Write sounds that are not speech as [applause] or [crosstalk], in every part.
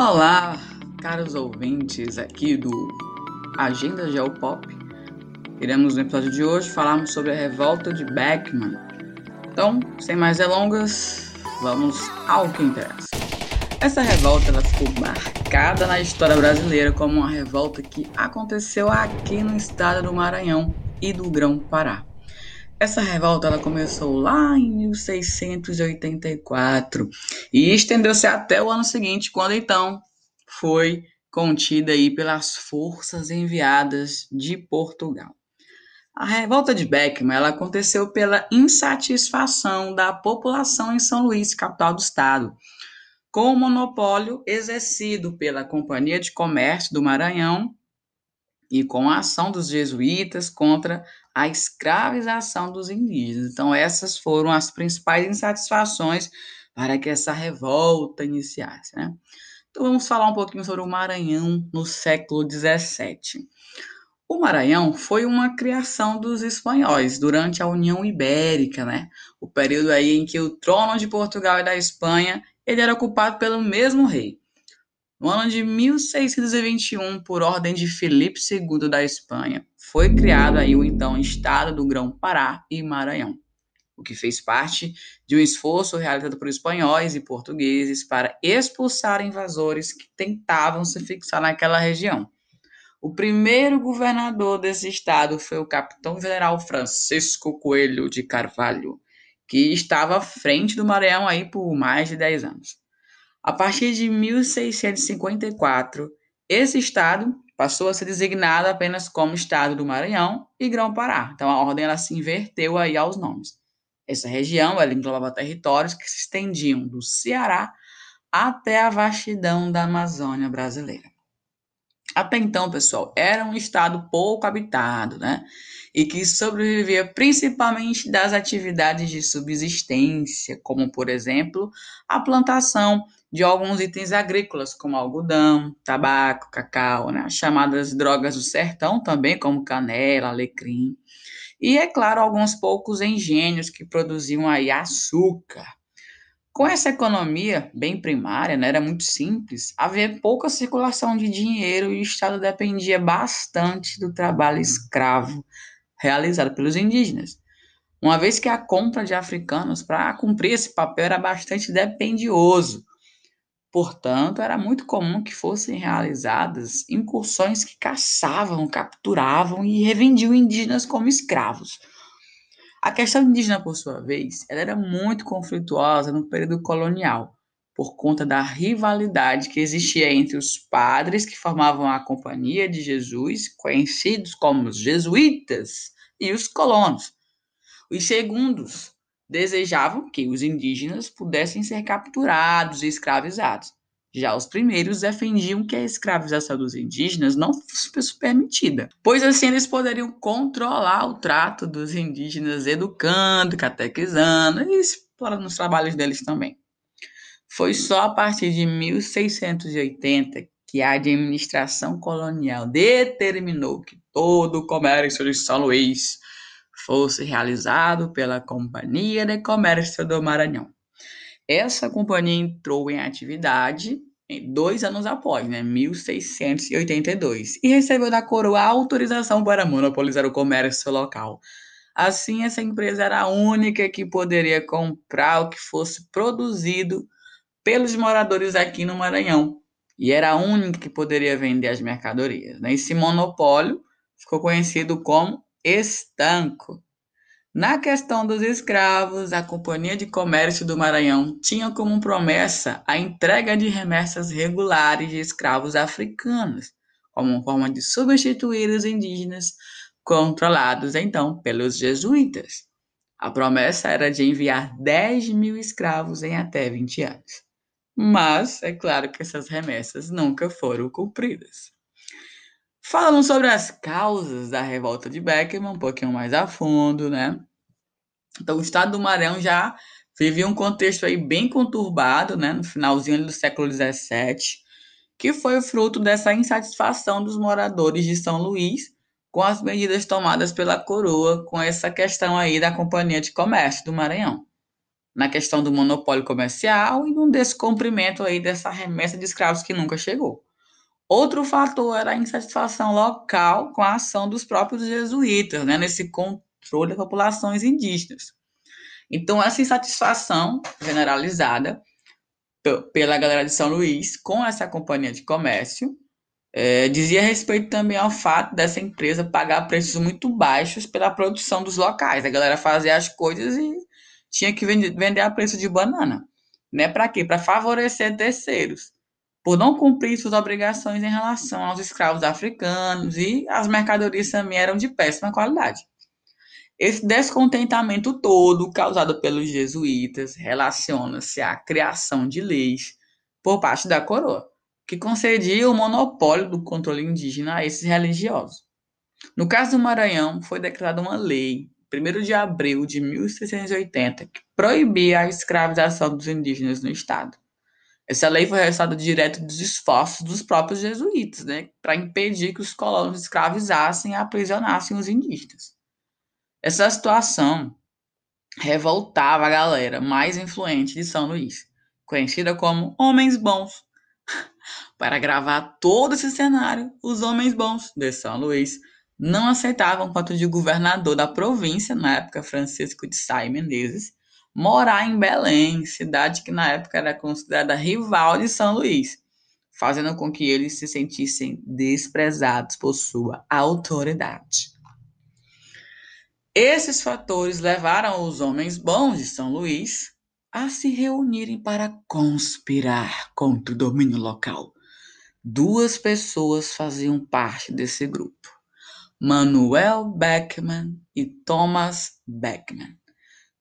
Olá, caros ouvintes aqui do Agenda Geopop. Iremos no episódio de hoje falarmos sobre a revolta de Beckman. Então, sem mais delongas, vamos ao que interessa. Essa revolta ela ficou marcada na história brasileira como uma revolta que aconteceu aqui no estado do Maranhão e do Grão-Pará. Essa revolta ela começou lá em 1684 e estendeu-se até o ano seguinte, quando então foi contida aí pelas forças enviadas de Portugal. A revolta de Beckman ela aconteceu pela insatisfação da população em São Luís, capital do estado, com o monopólio exercido pela Companhia de Comércio do Maranhão e com a ação dos jesuítas contra a escravização dos indígenas. Então, essas foram as principais insatisfações para que essa revolta iniciasse. Né? Então, vamos falar um pouquinho sobre o Maranhão no século XVII. O Maranhão foi uma criação dos espanhóis durante a União Ibérica, né? O período aí em que o trono de Portugal e da Espanha ele era ocupado pelo mesmo rei. No ano de 1621, por ordem de Felipe II da Espanha, foi criado aí o então Estado do Grão-Pará e Maranhão, o que fez parte de um esforço realizado por espanhóis e portugueses para expulsar invasores que tentavam se fixar naquela região. O primeiro governador desse estado foi o capitão-general Francisco Coelho de Carvalho, que estava à frente do Maranhão aí por mais de 10 anos. A partir de 1654, esse estado passou a ser designado apenas como Estado do Maranhão e Grão-Pará. Então a ordem ela se inverteu aí aos nomes. Essa região ela englobava territórios que se estendiam do Ceará até a vastidão da Amazônia brasileira. Até então, pessoal, era um estado pouco habitado, né? E que sobrevivia principalmente das atividades de subsistência, como, por exemplo, a plantação de alguns itens agrícolas, como algodão, tabaco, cacau, né? as chamadas drogas do sertão também, como canela, alecrim. E, é claro, alguns poucos engenhos que produziam aí açúcar. Com essa economia bem primária, né, era muito simples, havia pouca circulação de dinheiro e o Estado dependia bastante do trabalho escravo realizado pelos indígenas. Uma vez que a compra de africanos para cumprir esse papel era bastante dependioso, Portanto, era muito comum que fossem realizadas incursões que caçavam, capturavam e revendiam indígenas como escravos. A questão indígena, por sua vez, ela era muito conflituosa no período colonial, por conta da rivalidade que existia entre os padres que formavam a Companhia de Jesus, conhecidos como os jesuítas, e os colonos. Os segundos desejavam que os indígenas pudessem ser capturados e escravizados. Já os primeiros defendiam que a escravização dos indígenas não fosse permitida, pois assim eles poderiam controlar o trato dos indígenas, educando, catequizando e explorando os trabalhos deles também. Foi só a partir de 1680 que a administração colonial determinou que todo o comércio de São Luís fosse realizado pela Companhia de Comércio do Maranhão. Essa companhia entrou em atividade dois anos após, né, 1682, e recebeu da coroa autorização para monopolizar o comércio local. Assim, essa empresa era a única que poderia comprar o que fosse produzido pelos moradores aqui no Maranhão, e era a única que poderia vender as mercadorias. Né? Esse monopólio ficou conhecido como estanco. Na questão dos escravos, a Companhia de Comércio do Maranhão tinha como promessa a entrega de remessas regulares de escravos africanos, como forma de substituir os indígenas controlados então pelos jesuítas. A promessa era de enviar 10 mil escravos em até 20 anos. Mas é claro que essas remessas nunca foram cumpridas. Falando sobre as causas da revolta de Beckman, um pouquinho mais a fundo, né? Então, o estado do Maranhão já vivia um contexto aí bem conturbado, né? No finalzinho do século XVII, que foi o fruto dessa insatisfação dos moradores de São Luís com as medidas tomadas pela coroa com essa questão aí da Companhia de Comércio do Maranhão. na questão do monopólio comercial e no descumprimento aí dessa remessa de escravos que nunca chegou. Outro fator era a insatisfação local com a ação dos próprios jesuítas, né, nesse controle das populações indígenas. Então, essa insatisfação generalizada pela galera de São Luís com essa companhia de comércio é, dizia respeito também ao fato dessa empresa pagar preços muito baixos pela produção dos locais. A galera fazia as coisas e tinha que vender a preço de banana. Né? Para quê? Para favorecer terceiros, por não cumprir suas obrigações em relação aos escravos africanos e as mercadorias também eram de péssima qualidade. Esse descontentamento todo causado pelos jesuítas relaciona-se à criação de leis por parte da coroa, que concedia o monopólio do controle indígena a esses religiosos. No caso do Maranhão, foi declarada uma lei, 1 de abril de 1680, que proibia a escravização dos indígenas no estado. Essa lei foi resultado direto dos esforços dos próprios jesuítas, né, para impedir que os colonos escravizassem e aprisionassem os indígenas. Essa situação revoltava a galera mais influente de São Luís, conhecida como Homens Bons. [laughs] Para gravar todo esse cenário, os Homens Bons de São Luís não aceitavam quanto de governador da província, na época Francisco de Sá e Menezes, morar em Belém, cidade que na época era considerada rival de São Luís, fazendo com que eles se sentissem desprezados por sua autoridade. Esses fatores levaram os homens bons de São Luís a se reunirem para conspirar contra o domínio local. Duas pessoas faziam parte desse grupo: Manuel Beckman e Thomas Beckman,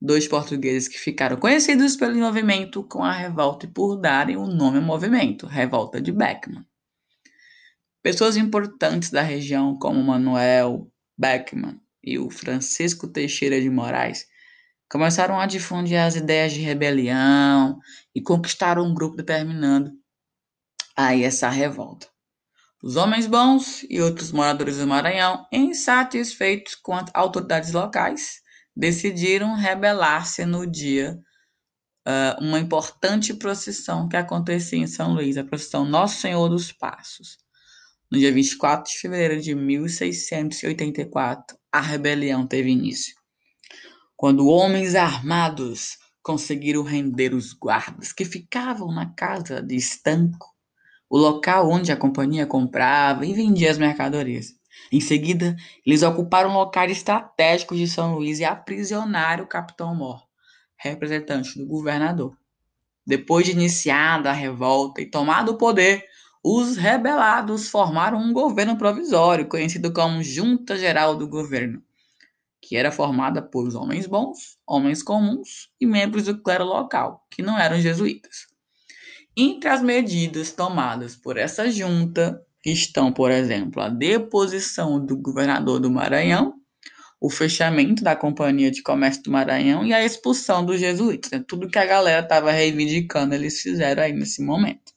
dois portugueses que ficaram conhecidos pelo envolvimento com a revolta e por darem o nome ao movimento, Revolta de Beckman. Pessoas importantes da região, como Manuel Beckman e o Francisco Teixeira de Moraes começaram a difundir as ideias de rebelião e conquistaram um grupo determinando aí essa revolta. Os homens bons e outros moradores do Maranhão, insatisfeitos com as autoridades locais, decidiram rebelar-se no dia uh, uma importante procissão que acontecia em São Luís, a procissão Nosso Senhor dos Passos. No dia 24 de fevereiro de 1684, a rebelião teve início. Quando homens armados conseguiram render os guardas que ficavam na casa de estanco, o local onde a companhia comprava e vendia as mercadorias. Em seguida, eles ocuparam locais estratégicos de São Luís e aprisionaram o capitão Mor, representante do governador. Depois de iniciada a revolta e tomado o poder, os rebelados formaram um governo provisório, conhecido como Junta Geral do Governo, que era formada por homens bons, homens comuns e membros do clero local, que não eram jesuítas. Entre as medidas tomadas por essa junta estão, por exemplo, a deposição do governador do Maranhão, o fechamento da Companhia de Comércio do Maranhão e a expulsão dos jesuítas. Né? Tudo que a galera estava reivindicando, eles fizeram aí nesse momento.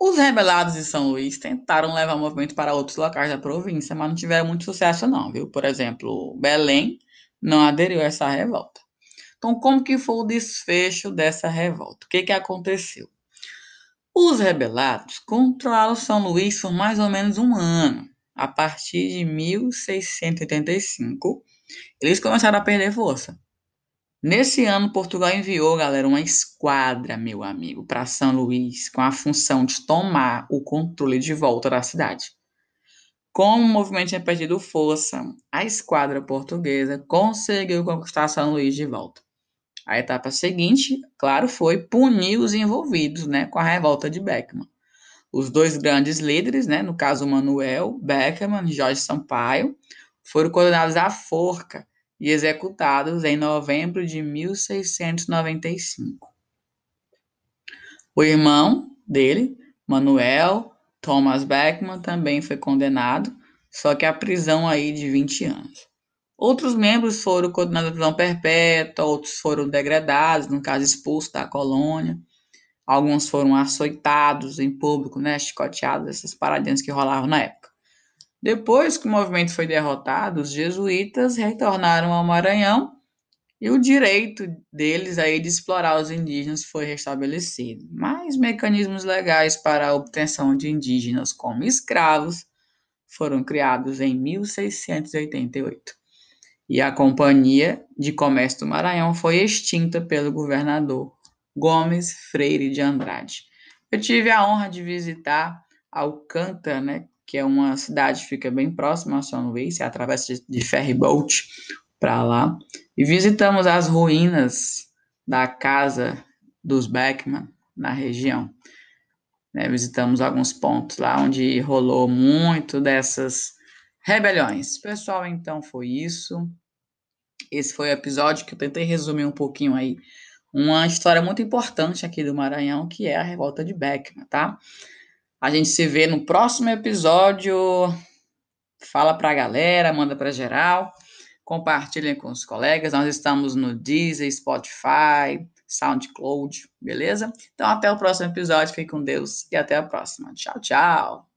Os rebelados de São Luís tentaram levar o movimento para outros locais da província, mas não tiveram muito sucesso não, viu? Por exemplo, Belém não aderiu a essa revolta. Então, como que foi o desfecho dessa revolta? O que, que aconteceu? Os rebelados controlaram São Luís por mais ou menos um ano. A partir de 1685, eles começaram a perder força. Nesse ano, Portugal enviou, galera, uma esquadra, meu amigo, para São Luís, com a função de tomar o controle de volta da cidade. Como o movimento tinha perdido força, a esquadra portuguesa conseguiu conquistar São Luís de volta. A etapa seguinte, claro, foi punir os envolvidos né, com a revolta de Beckman. Os dois grandes líderes, né, no caso Manuel Beckman e Jorge Sampaio, foram condenados à forca e executados em novembro de 1695. O irmão dele, Manuel Thomas Beckman, também foi condenado, só que a prisão aí de 20 anos. Outros membros foram condenados à prisão perpétua, outros foram degradados, no caso expulsos da colônia. Alguns foram açoitados em público, né, chicoteados, essas paradinhas que rolavam na época. Depois que o movimento foi derrotado, os jesuítas retornaram ao Maranhão e o direito deles aí de explorar os indígenas foi restabelecido. Mas mecanismos legais para a obtenção de indígenas como escravos foram criados em 1688. E a Companhia de Comércio do Maranhão foi extinta pelo governador Gomes Freire de Andrade. Eu tive a honra de visitar Alcântara, né, que é uma cidade que fica bem próxima a São Luís, você atravessa de, de ferry boat para lá, e visitamos as ruínas da casa dos Beckman na região. Né, visitamos alguns pontos lá onde rolou muito dessas rebeliões. Pessoal, então foi isso. Esse foi o episódio que eu tentei resumir um pouquinho aí uma história muito importante aqui do Maranhão, que é a revolta de Beckman, tá? A gente se vê no próximo episódio. Fala pra galera, manda pra geral, compartilhem com os colegas. Nós estamos no Deezer, Spotify, SoundCloud, beleza? Então até o próximo episódio, fique com Deus e até a próxima. Tchau, tchau!